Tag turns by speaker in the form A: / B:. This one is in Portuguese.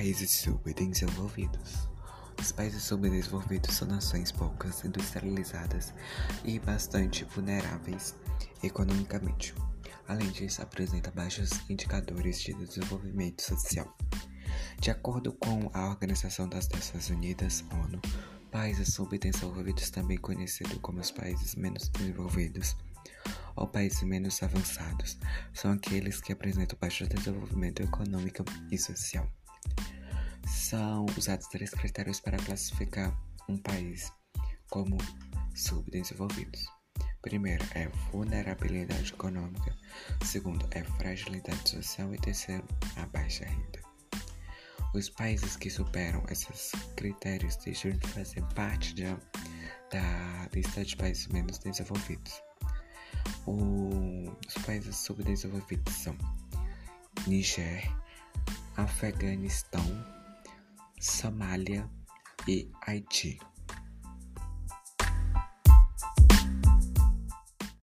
A: Países subdesenvolvidos. Os países subdesenvolvidos são nações poucas industrializadas e bastante vulneráveis economicamente. Além disso, apresenta baixos indicadores de desenvolvimento social. De acordo com a Organização das Nações Unidas, ONU, países subdesenvolvidos, também conhecidos como os países menos desenvolvidos ou países menos avançados, são aqueles que apresentam baixo desenvolvimento econômico e social. São usados três critérios para classificar um país como subdesenvolvidos. Primeiro é vulnerabilidade econômica, segundo é fragilidade social e terceiro a baixa renda. Os países que superam esses critérios deixam de fazer parte de, da lista de países menos desenvolvidos. O, os países subdesenvolvidos são Niger, Afeganistão, Somália e Haiti.